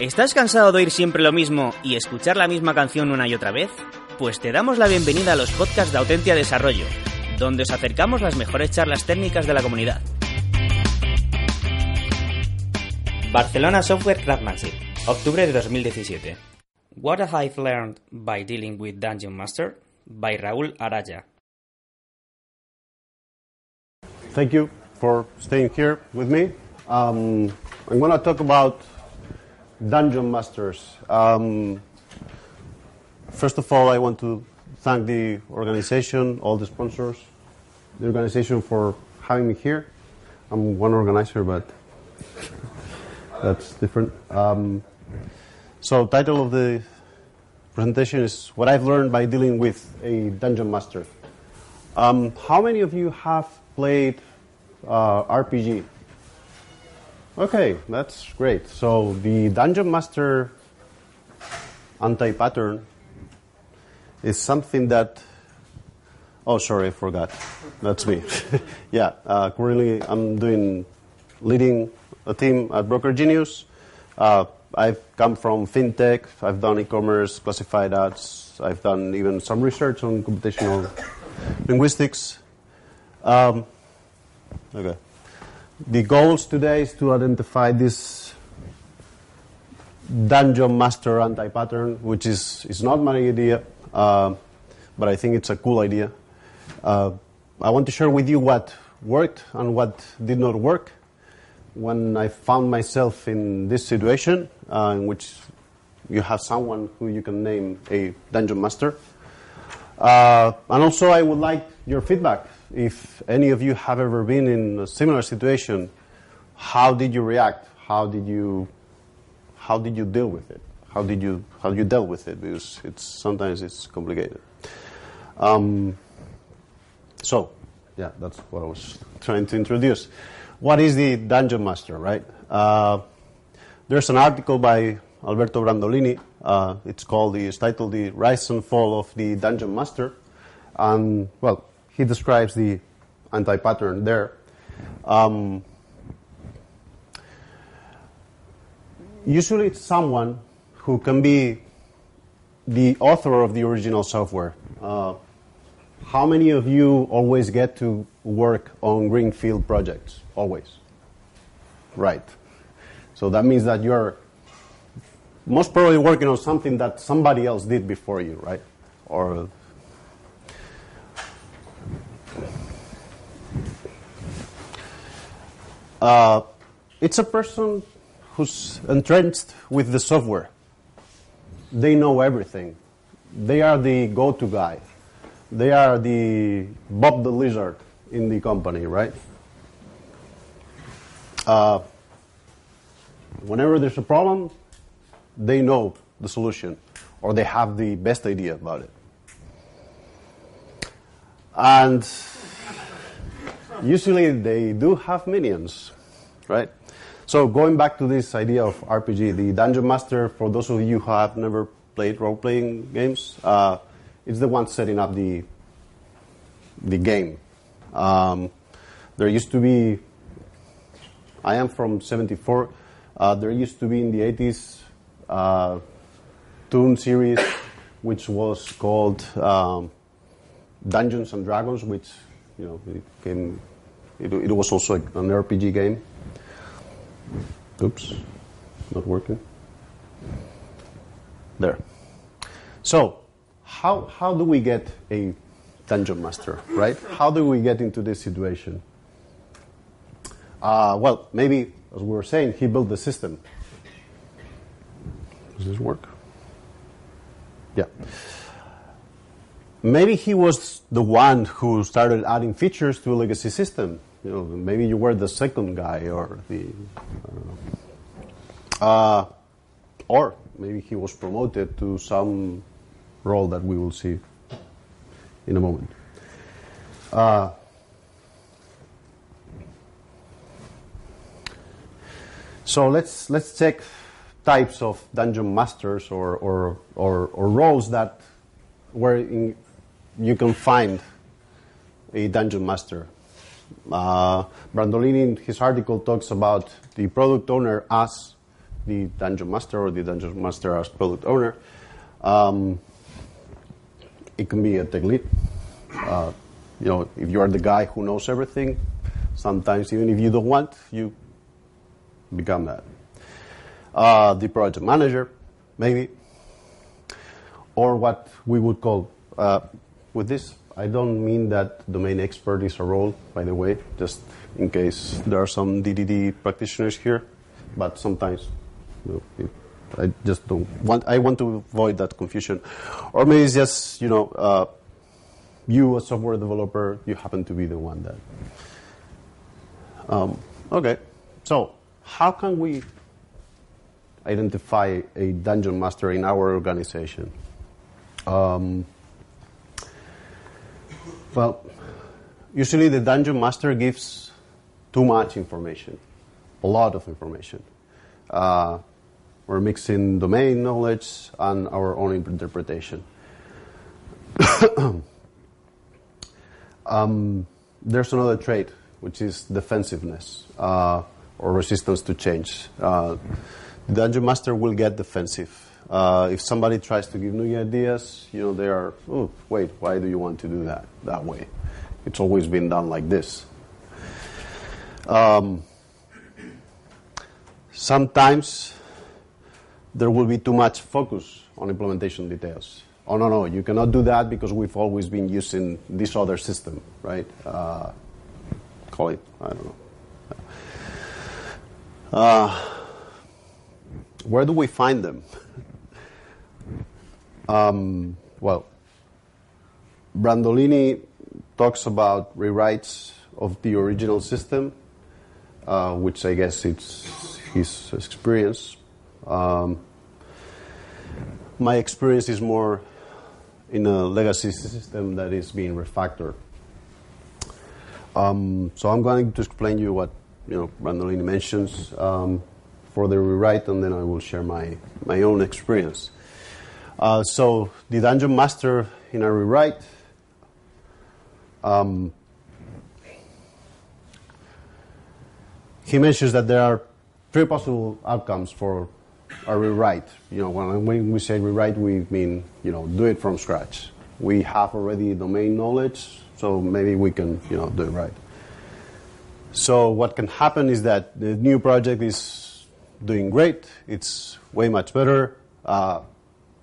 ¿Estás cansado de oír siempre lo mismo y escuchar la misma canción una y otra vez? Pues te damos la bienvenida a los podcasts de Autentia Desarrollo, donde os acercamos las mejores charlas técnicas de la comunidad. Barcelona Software Craftsmanship, octubre de 2017. What have I learned by dealing with Dungeon Master? By Raúl Araya. Thank you for staying here with me. Um, I'm going to talk about Dungeon Masters. Um, first of all, I want to thank the organization, all the sponsors, the organization for having me here. I'm one organizer, but that's different. Um, so, title of the presentation is "What I've Learned by Dealing with a Dungeon Master." Um, how many of you have played uh, RPG? Okay, that's great. So the Dungeon Master anti-pattern is something that. Oh, sorry, I forgot. That's me. yeah, uh, currently I'm doing leading a team at Broker Genius. Uh, I've come from fintech. I've done e-commerce, classified ads. I've done even some research on computational linguistics. Um, okay. The goals today is to identify this dungeon master anti-pattern, which is, is not my idea, uh, but I think it's a cool idea. Uh, I want to share with you what worked and what did not work when I found myself in this situation, uh, in which you have someone who you can name a dungeon master. Uh, and also, I would like your feedback. If any of you have ever been in a similar situation, how did you react? How did you, how did you deal with it? How did you, how you dealt with it? Because it's sometimes it's complicated. Um, so, yeah, that's what I was trying to introduce. What is the dungeon master, right? Uh, there's an article by Alberto Brandolini. Uh, it's called it's titled "The Rise and Fall of the Dungeon Master," and well, he describes the anti-pattern there. Um, usually, it's someone who can be the author of the original software. Uh, how many of you always get to work on greenfield projects? Always. Right. So that means that you're most probably working on something that somebody else did before you, right? Or uh, it's a person who's entrenched with the software. They know everything. They are the go-to guy. They are the Bob the Lizard in the company, right? Uh, whenever there's a problem, they know the solution or they have the best idea about it. And usually they do have minions, right? So going back to this idea of RPG, the Dungeon Master, for those of you who have never played role-playing games, uh, it's the one setting up the the game. Um, there used to be. I am from '74. Uh, there used to be in the '80s uh, Toon series, which was called um, Dungeons and Dragons, which you know it came. It, it was also an RPG game. Oops, not working. There. So, how how do we get a dungeon master, right? How do we get into this situation? Uh, well, maybe as we were saying, he built the system. Does this work? Yeah. Maybe he was the one who started adding features to a legacy system. You know, maybe you were the second guy or the. Uh, or maybe he was promoted to some role that we will see in a moment. Uh, so let's let's check types of dungeon masters or or, or, or roles that were in, you can find a dungeon master. Uh, Brandolini, in his article, talks about the product owner as the dungeon master or the dungeon master as product owner. Um, it can be a tech lead. Uh, you know, if you are the guy who knows everything, sometimes even if you don't want, you become that. Uh, the project manager, maybe, or what we would call uh, with this. I don't mean that domain expert is a role, by the way, just in case there are some DDD practitioners here, but sometimes you know, I just don't want. I want to avoid that confusion, or maybe it's just you know, uh, you a software developer, you happen to be the one that. Um, okay, so how can we identify a dungeon master in our organization? Um, well, usually the dungeon master gives too much information, a lot of information. Uh, we're mixing domain knowledge and our own interpretation. um, there's another trait, which is defensiveness uh, or resistance to change. Uh, the dungeon master will get defensive. Uh, if somebody tries to give new ideas, you know, they are, oh, wait, why do you want to do that that way? It's always been done like this. Um, sometimes there will be too much focus on implementation details. Oh, no, no, you cannot do that because we've always been using this other system, right? Uh, call it, I don't know. Uh, where do we find them? Um, well, Brandolini talks about rewrites of the original system, uh, which I guess it's his experience. Um, my experience is more in a legacy system that is being refactored. Um, so I'm going to explain you what you know Brandolini mentions um, for the rewrite, and then I will share my my own experience. Uh, so the dungeon master in a rewrite. Um, he mentions that there are three possible outcomes for a rewrite. You know, when, when we say rewrite, we mean you know do it from scratch. We have already domain knowledge, so maybe we can you know do it right. So what can happen is that the new project is doing great. It's way much better. Uh,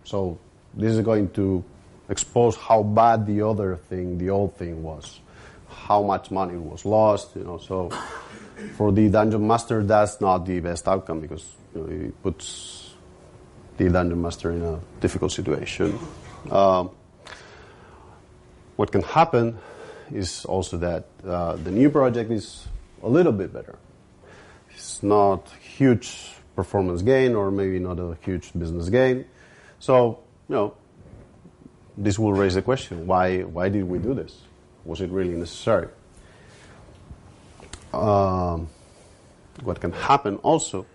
so this is going to expose how bad the other thing, the old thing was, how much money was lost. You know, so for the dungeon master, that's not the best outcome because you know, it puts the dungeon master in a difficult situation. Um, what can happen is also that uh, the new project is a little bit better. It's not huge performance gain or maybe not a huge business gain. So, you know, this will raise the question, why, why did we do this? Was it really necessary? Um, what can happen also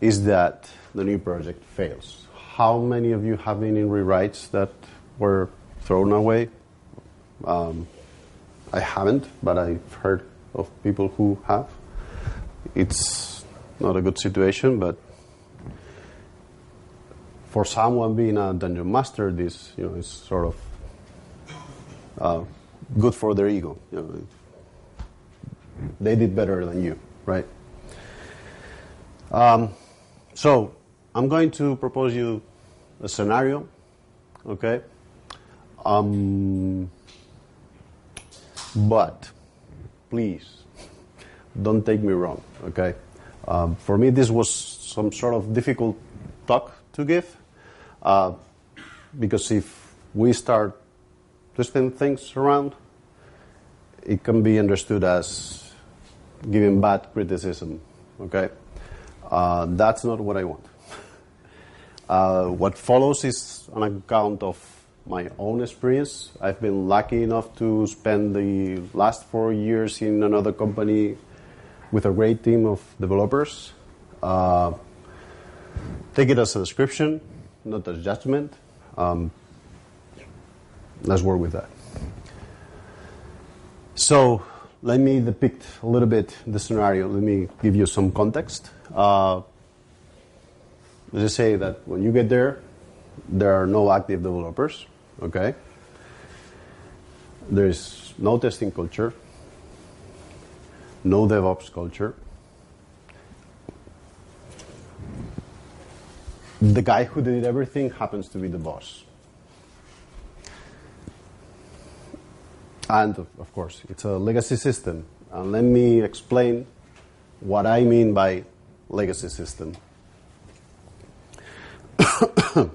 is that the new project fails. How many of you have been in rewrites that were thrown away? Um, I haven't, but I've heard of people who have. It's not a good situation, but for someone being a dungeon master, this you know is sort of uh, good for their ego. You know, they did better than you, right? Um, so I'm going to propose you a scenario, okay? Um, but please don't take me wrong, okay? Um, for me, this was some sort of difficult talk to give uh, because if we start twisting things around, it can be understood as giving bad criticism, okay? Uh, that's not what I want. Uh, what follows is an account of my own experience. I've been lucky enough to spend the last four years in another company with a great team of developers. Uh, take it as a description, not as judgment. Um, let's work with that. So let me depict a little bit the scenario. Let me give you some context. Uh, let's just say that when you get there, there are no active developers. Okay. There is no testing culture, no DevOps culture. The guy who did everything happens to be the boss. And of course, it's a legacy system. And let me explain what I mean by legacy system. it's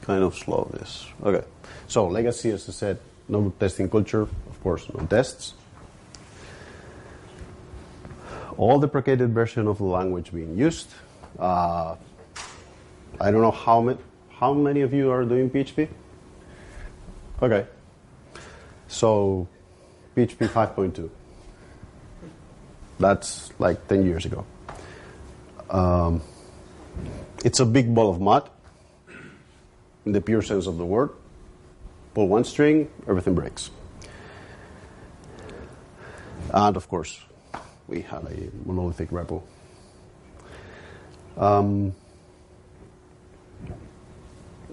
kind of slow, this. Okay. So, legacy, as I said, no testing culture, of course, no tests. All deprecated version of the language being used. Uh, I don't know how many, how many of you are doing PHP? Okay. So, PHP 5.2. That's like 10 years ago. Um, it's a big ball of mud in the pure sense of the word. Pull one string, everything breaks. And of course, we had a monolithic repo. Um,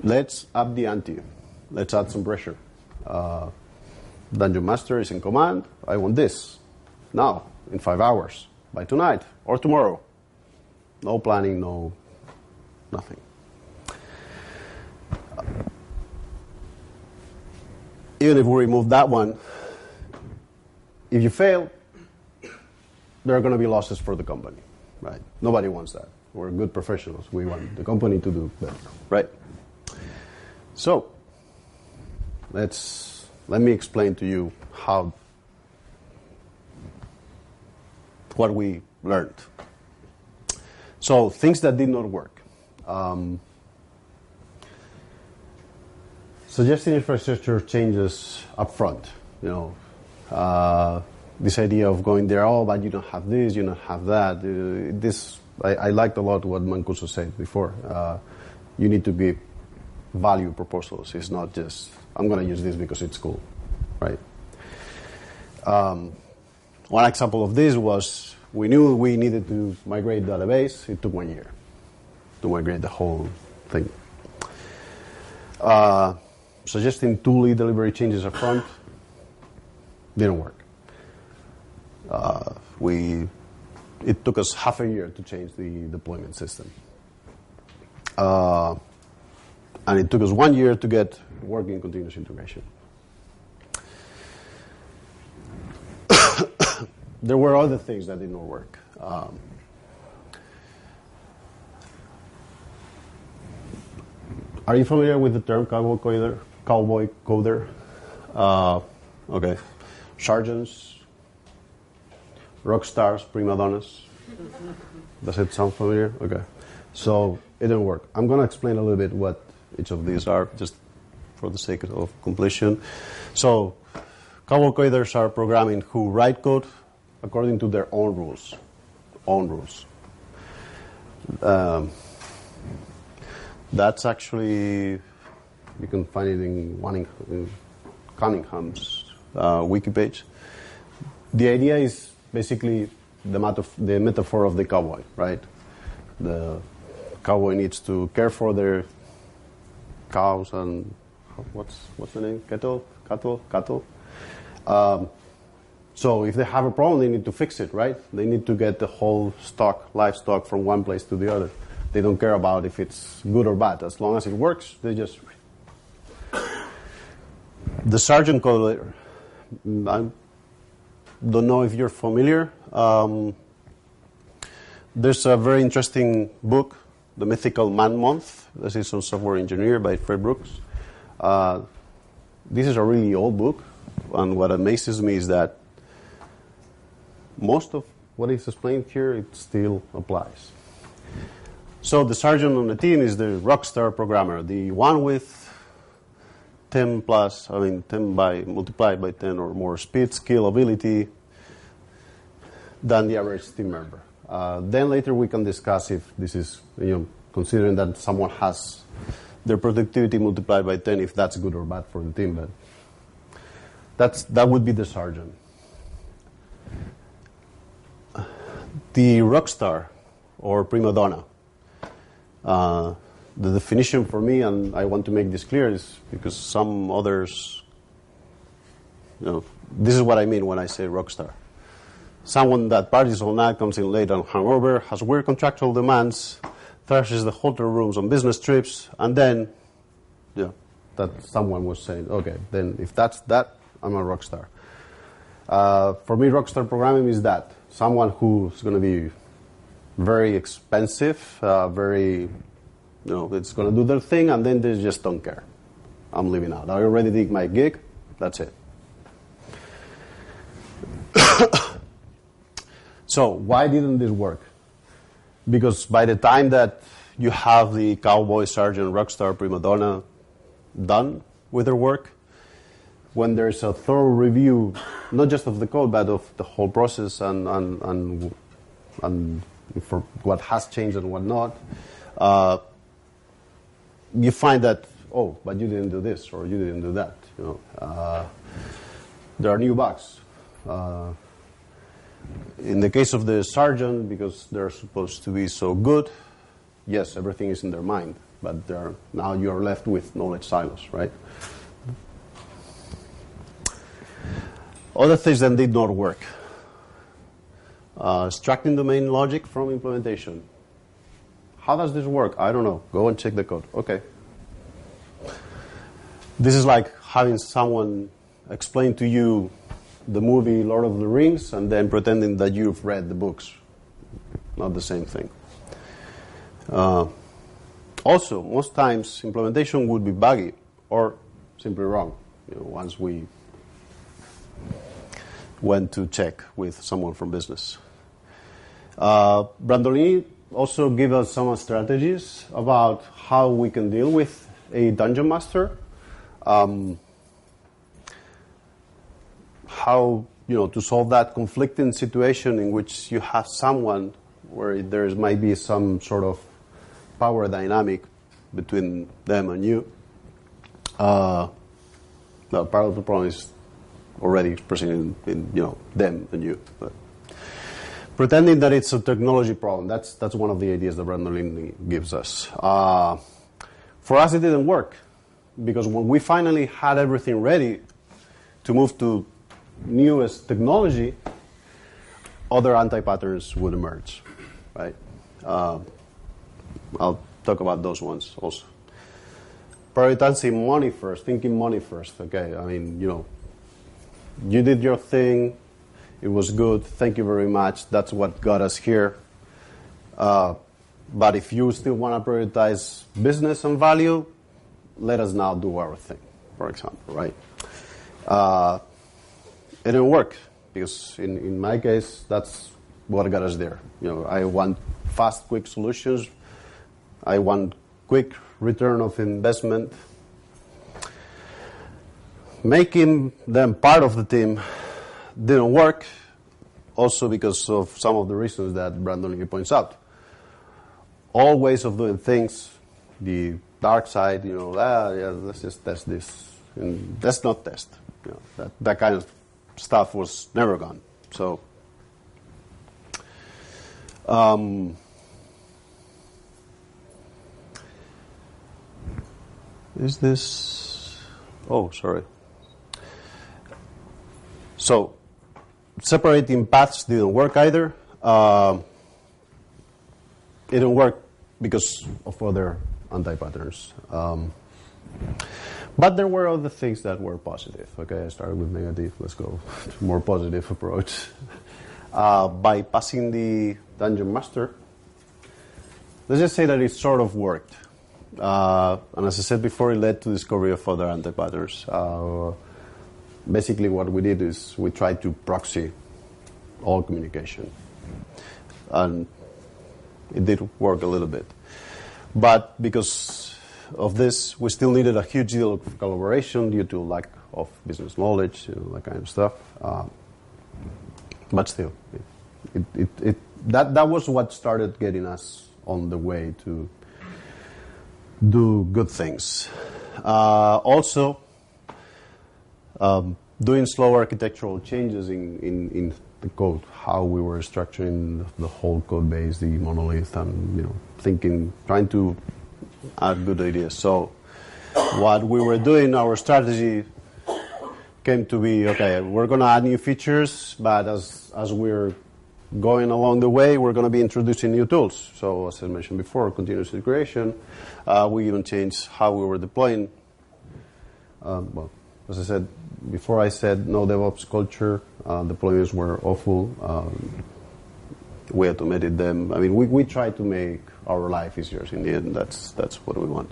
let's up the ante. Let's add some pressure. Uh, Dungeon Master is in command. I want this now, in five hours, by tonight or tomorrow. No planning, no nothing. Even if we remove that one, if you fail, there are going to be losses for the company, right? Nobody wants that. We're good professionals. We want the company to do better, right? So, let's let me explain to you how what we learned. So things that did not work. Um, suggesting infrastructure changes up front. You know, uh, this idea of going there, oh, but you don't have this, you don't have that. Uh, this I, I, liked a lot what Mancuso said before. Uh, you need to give value proposals. It's not just I'm going to use this because it's cool, right? Um, one example of this was we knew we needed to migrate database. It took one year to migrate the whole thing. Uh, suggesting tooling delivery changes up front didn't work. Uh, we it took us half a year to change the deployment system. Uh, and it took us one year to get working continuous integration. there were other things that did not work. Um, are you familiar with the term cowboy coder? Cowboy coder. Uh, okay, sergeants, rock stars, prima donnas. Does it sound familiar? Okay, so it didn't work. I'm going to explain a little bit what each of these are, just for the sake of completion. So, cowboy coders are programming who write code according to their own rules, own rules. Um, that's actually you can find it in, in Cunningham's uh, wiki page. The idea is basically the, metaf- the metaphor of the cowboy, right? The cowboy needs to care for their cows and what's what's the name? Cattle, cattle, cattle. Um, so if they have a problem, they need to fix it, right? They need to get the whole stock, livestock, from one place to the other. They don't care about if it's good or bad. As long as it works, they just. The sergeant coder. I don't know if you're familiar. Um, there's a very interesting book, The Mythical Man Month. This is on software engineer by Fred Brooks. Uh, this is a really old book, and what amazes me is that most of what is explained here, it still applies. So the sergeant on the team is the rockstar programmer, the one with 10 plus, I mean 10 by multiplied by 10 or more speed, skill, ability than the average team member. Uh, then later we can discuss if this is, you know, considering that someone has their productivity multiplied by 10, if that's good or bad for the team. But that's, that would be the sergeant. The rock star or prima donna. Uh, the definition for me, and I want to make this clear, is because some others, you know, this is what I mean when I say rock star. Someone that parties all night, comes in late and hungover, has weird contractual demands, thrashes the hotel rooms on business trips, and then, yeah, that someone was saying, okay, then if that's that, I'm a rock star. Uh, for me, rockstar programming is that someone who's going to be very expensive, uh, very, know, it's going to do their thing, and then they just don't care. I'm leaving out. I already did my gig. That's it. so why didn't this work? Because by the time that you have the cowboy, sergeant, rockstar, prima donna done with their work, when there's a thorough review, not just of the code, but of the whole process and, and, and, and for what has changed and what not, uh, you find that, oh, but you didn't do this or you didn't do that. You know, uh, there are new bugs. Uh, in the case of the sergeant, because they're supposed to be so good, yes, everything is in their mind, but now you are left with knowledge silos, right? Other things that did not work. Uh, extracting domain logic from implementation. How does this work? I don't know. Go and check the code. Okay. This is like having someone explain to you the movie Lord of the Rings and then pretending that you've read the books. Not the same thing. Uh, also, most times implementation would be buggy or simply wrong. You know, once we went to check with someone from business. Uh, Brandolini also give us some strategies about how we can deal with a dungeon master. Um, how you know to solve that conflicting situation in which you have someone where there might be some sort of power dynamic between them and you. Uh, well, part of the problem is already expressing in, in you know them and you. But pretending that it's a technology problem, that's, that's one of the ideas that Brandolini gives us. Uh, for us, it didn't work because when we finally had everything ready to move to newest technology, other anti-patterns would emerge, right? Uh, I'll talk about those ones also. Prioritizing money first, thinking money first. Okay, I mean, you know, you did your thing. It was good. Thank you very much. That's what got us here. Uh, but if you still want to prioritize business and value, let us now do our thing, for example, right? Uh, it didn't work because in, in my case, that's what got us there. You know, I want fast, quick solutions. I want quick return of investment making them part of the team didn't work, also because of some of the reasons that Brandon points out. All ways of doing things, the dark side, you know, ah, yeah, let's just test this. And let's not test. You know, that, that kind of stuff was never gone. So, um, is this? Oh, sorry. So separating paths didn't work either. Uh, it didn't work because of other anti-patterns. Um, but there were other things that were positive. Okay, I started with negative. Let's go to more positive approach. Uh, by passing the dungeon master, let's just say that it sort of worked. Uh, and as I said before, it led to discovery of other anti-patterns. Uh, basically what we did is we tried to proxy all communication. And it did work a little bit. But because of this, we still needed a huge deal of collaboration due to lack of business knowledge, you know, that kind of stuff. Uh, but still, it, it, it, that, that was what started getting us on the way to do good things. Uh, also, um, doing slow architectural changes in, in, in, the code, how we were structuring the whole code base, the monolith, and you know, thinking, trying to add good ideas. So, what we were doing, our strategy came to be okay. We're going to add new features, but as as we're going along the way, we're going to be introducing new tools. So, as I mentioned before, continuous integration. Uh, we even changed how we were deploying. Um, well, as I said before, I said no DevOps culture. Uh, deployments were awful. Um, we automated them. I mean, we, we try to make our life easier. In the end, that's that's what we want.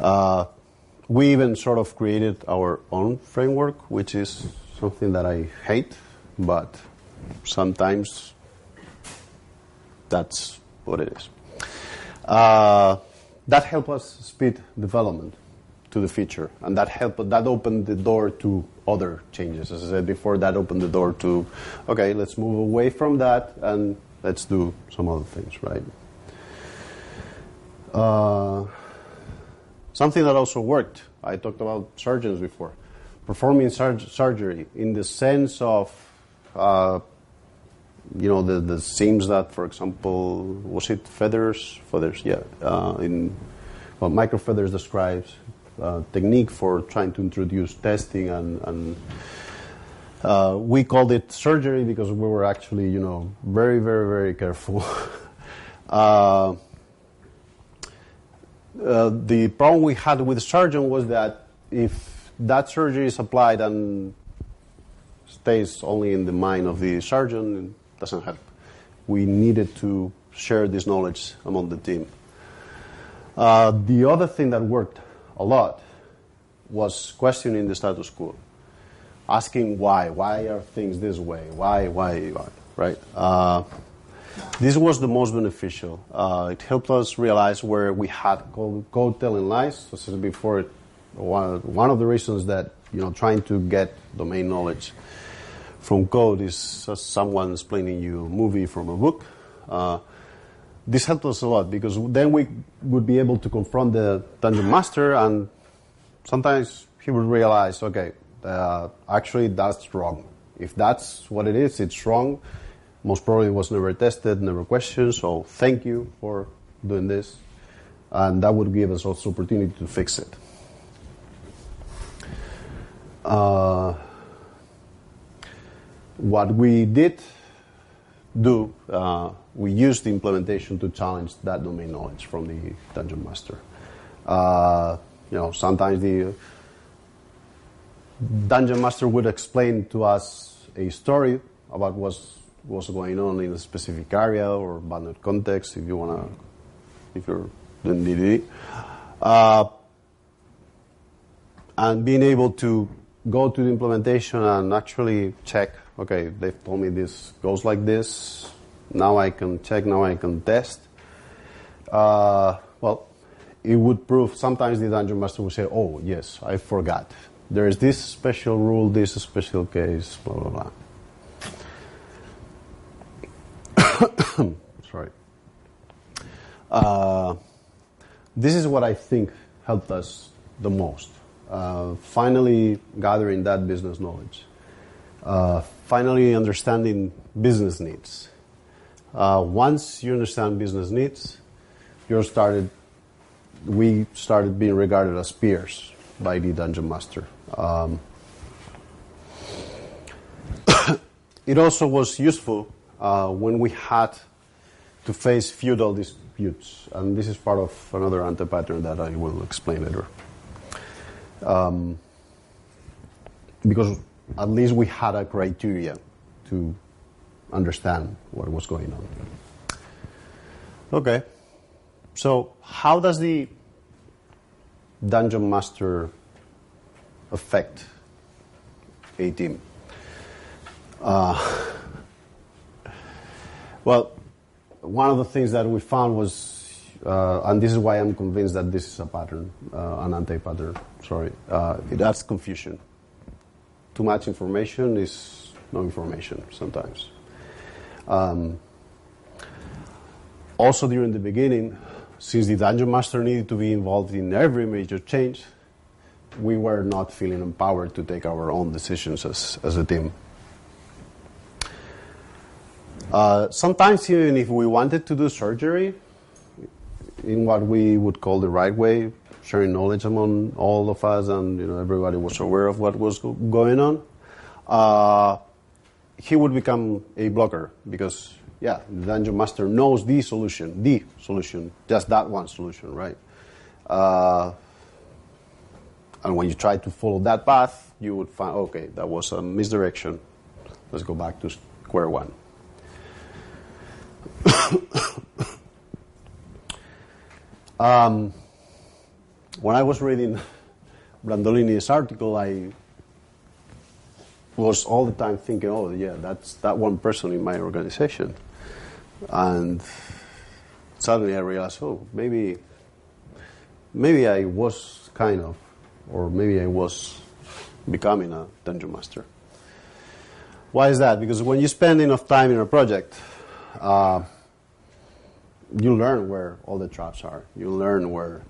Uh, we even sort of created our own framework, which is something that I hate, but sometimes that's what it is. Uh, that helped us speed development to the feature, and that helped that opened the door to other changes. As I said before, that opened the door to okay, let's move away from that and let's do some other things, right? Uh, something that also worked. I talked about surgeons before, performing surgery in the sense of uh, you know, the, the seams that, for example, was it feathers? Feathers, yeah. Uh, in well, Michael Feathers describes uh, technique for trying to introduce testing and, and uh, we called it surgery because we were actually, you know, very, very, very careful. uh, uh, the problem we had with the surgeon was that if that surgery is applied and stays only in the mind of the surgeon, it doesn't help. We needed to share this knowledge among the team. Uh, the other thing that worked a lot was questioning the status quo, asking why. Why are things this way? Why, why, why? Right? Uh, this was the most beneficial. Uh, it helped us realize where we had code, code telling lies. I said before, one, one of the reasons that you know trying to get domain knowledge from code is someone explaining you a movie from a book. Uh, this helped us a lot because then we would be able to confront the dungeon master, and sometimes he would realize, okay, uh, actually that's wrong. If that's what it is, it's wrong. Most probably was never tested, never questioned. So thank you for doing this, and that would give us also opportunity to fix it. Uh, what we did do, uh, we used the implementation to challenge that domain knowledge from the dungeon master. Uh, you know, sometimes the dungeon master would explain to us a story about what's what's going on in a specific area or bounded context. If you wanna, if you're doing DDD, uh, and being able to go to the implementation and actually check okay, they've told me this goes like this. Now I can check, now I can test. Uh, well, it would prove sometimes the dungeon master would say, oh, yes, I forgot. There is this special rule, this special case, blah, blah, blah. Sorry. Uh, this is what I think helped us the most. Uh, finally gathering that business knowledge. Uh, finally understanding business needs. Uh, once you understand business needs, you're started. We started being regarded as peers by the dungeon master. Um, it also was useful uh, when we had to face feudal disputes, and this is part of another anti-pattern that I will explain later. Um, because at least we had a criteria to understand what was going on. Okay, so how does the dungeon master affect a team? Uh, Well, one of the things that we found was, uh, and this is why I'm convinced that this is a pattern, uh, an anti-pattern. Sorry, uh, it adds confusion. Too much information is no information sometimes. Um, also, during the beginning, since the dungeon master needed to be involved in every major change, we were not feeling empowered to take our own decisions as, as a team. Uh, sometimes, even if we wanted to do surgery in what we would call the right way, sharing knowledge among all of us, and you know everybody was aware of what was going on, uh, he would become a blocker because yeah, the dungeon master knows the solution, the solution, just that one solution, right? Uh, and when you try to follow that path, you would find okay, that was a misdirection. Let's go back to square one. um, when I was reading Brandolini's article, I was all the time thinking, oh, yeah, that's that one person in my organization. And suddenly I realized, oh, maybe, maybe I was kind of, or maybe I was becoming a dungeon master. Why is that? Because when you spend enough time in a project, uh, you learn where all the traps are. You learn where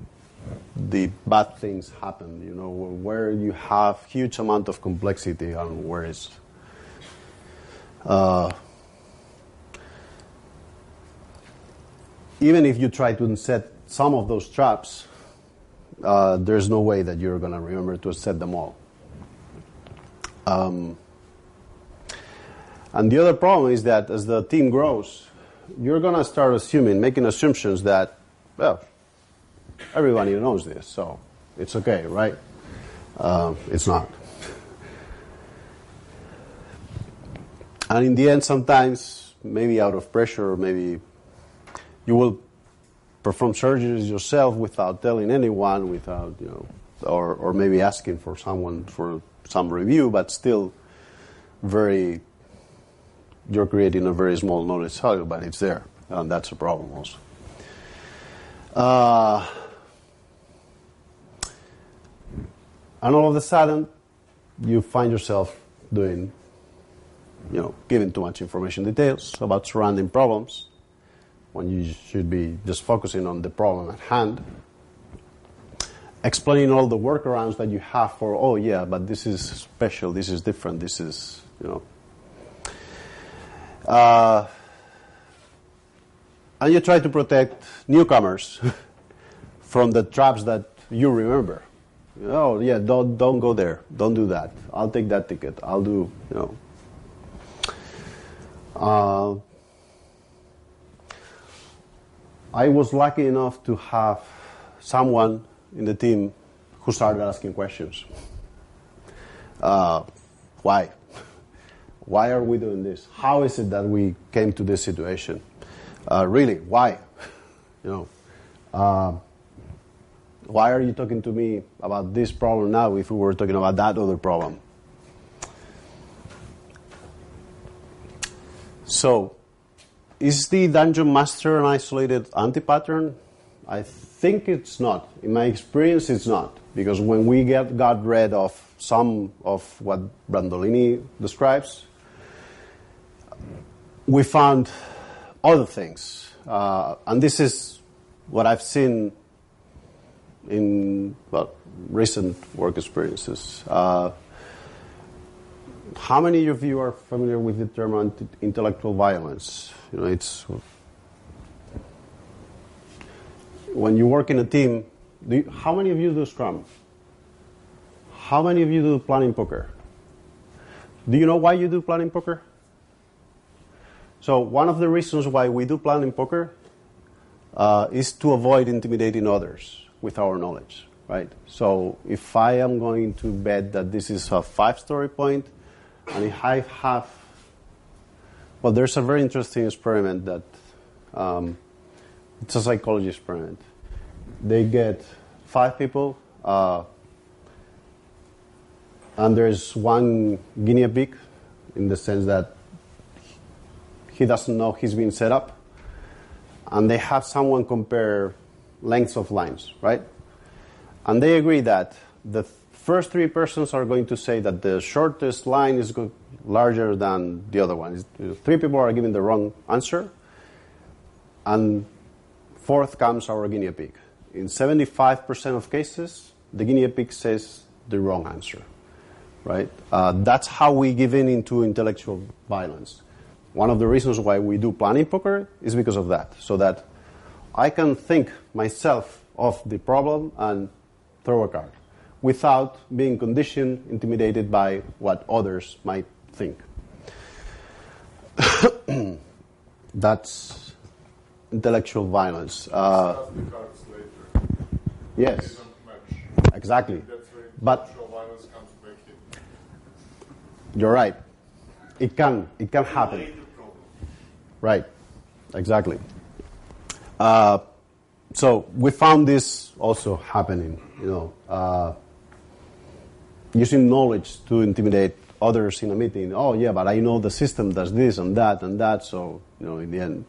the bad things happen. You know where you have huge amount of complexity and where. Uh, even if you try to set some of those traps, uh, there's no way that you're going to remember to set them all. Um, and the other problem is that as the team grows, you're going to start assuming, making assumptions that, well, everybody knows this, so it's okay, right? Uh, it's not. And in the end, sometimes, maybe out of pressure, maybe you will perform surgeries yourself without telling anyone, without, you know, or, or maybe asking for someone for some review, but still very you're creating a very small knowledge hole, but it's there, and that's a problem also. Uh, and all of a sudden, you find yourself doing, you know, giving too much information details about surrounding problems when you should be just focusing on the problem at hand. Explaining all the workarounds that you have for, oh yeah, but this is special, this is different, this is, you know, uh, and you try to protect newcomers from the traps that you remember. Oh yeah, don't don't go there. Don't do that. I'll take that ticket. I'll do you know. Uh, I was lucky enough to have someone in the team who started asking questions. Uh, why? Why are we doing this? How is it that we came to this situation? Uh, really, why? you know, uh, why are you talking to me about this problem now if we were talking about that other problem? So, is the dungeon master an isolated anti-pattern? I think it's not. In my experience, it's not. Because when we get, got rid of some of what Brandolini describes, we found other things. Uh, and this is what I've seen in well, recent work experiences. Uh, how many of you are familiar with the term intellectual violence? You know, it's when you work in a team. You, how many of you do Scrum? How many of you do planning poker? Do you know why you do planning poker? So one of the reasons why we do planning poker uh, is to avoid intimidating others with our knowledge, right? So if I am going to bet that this is a five-story point, and if I have, well, there's a very interesting experiment that um, it's a psychology experiment. They get five people, uh, and there's one guinea pig, in the sense that he doesn't know he's been set up, and they have someone compare lengths of lines, right? And they agree that the first three persons are going to say that the shortest line is larger than the other one. Three people are giving the wrong answer, and fourth comes our guinea pig. In 75% of cases, the guinea pig says the wrong answer, right? Uh, that's how we give in into intellectual violence. One of the reasons why we do planning poker is because of that, so that I can think myself of the problem and throw a card without being conditioned, intimidated by what others might think. That's intellectual violence. Uh, yes, exactly. But you're right. It can. It can happen. Right. Exactly. Uh, so we found this also happening. You know, uh, using knowledge to intimidate others in a meeting. Oh yeah, but I know the system does this and that and that. So you know, in the end,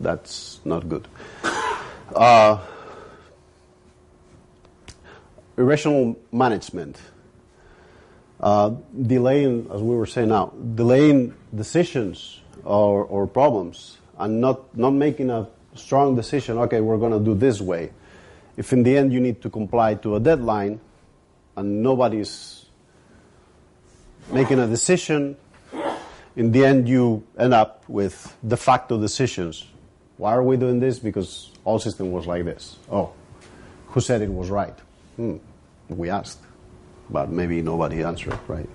that's not good. Uh, irrational management. Uh, delaying, as we were saying now, delaying decisions or, or problems and not, not making a strong decision, okay, we're going to do this way. If in the end you need to comply to a deadline and nobody's making a decision, in the end you end up with de facto decisions. Why are we doing this? Because all system was like this. Oh, who said it was right? Hmm. We asked, but maybe nobody answered, right?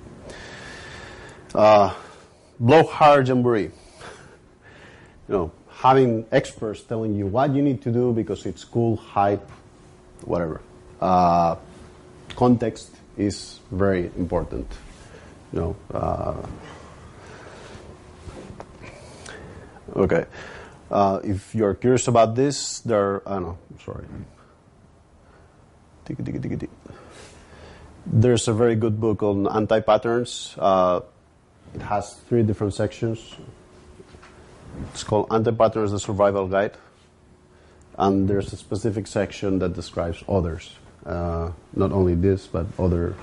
Uh, blowhard jamboree. You know, having experts telling you what you need to do because it's cool, hype, whatever. Uh, context is very important. You know. Uh, okay. Uh, if you're curious about this, there. I don't know. Sorry. There's a very good book on anti-patterns. Uh, it has three different sections. It's called Anti-Patterns: The Survival Guide, and there's a specific section that describes others. Uh, not only this, but other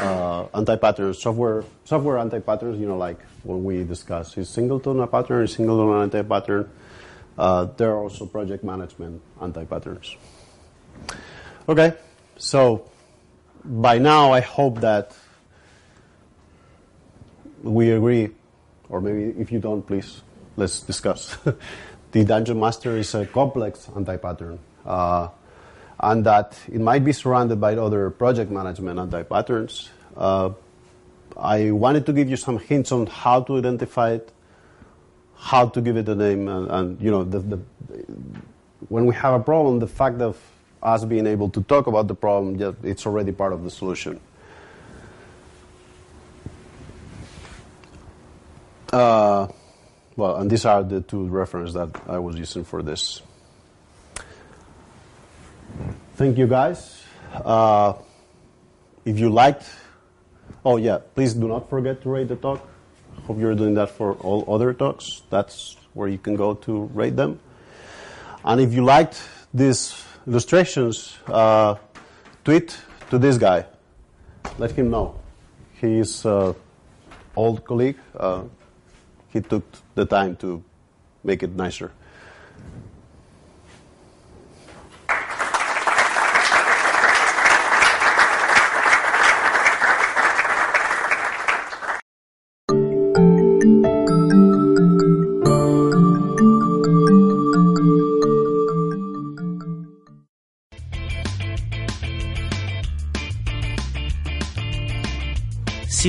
uh, anti-patterns, software, software anti-patterns. You know, like when we discuss is singleton a pattern, is singleton an anti-pattern. Uh, there are also project management anti-patterns. Okay, so by now I hope that we agree, or maybe if you don't, please let's discuss. the Dungeon Master is a complex anti-pattern, uh, and that it might be surrounded by other project management anti-patterns. Uh, I wanted to give you some hints on how to identify it, how to give it a name, and, and you know, the, the, when we have a problem, the fact of us being able to talk about the problem, it's already part of the solution. Uh, well, and these are the two references that I was using for this. Thank you, guys. Uh, if you liked, oh yeah, please do not forget to rate the talk. Hope you're doing that for all other talks. That's where you can go to rate them. And if you liked these illustrations, uh, tweet to this guy. Let him know. He is an old colleague. Uh, he took the time to make it nicer.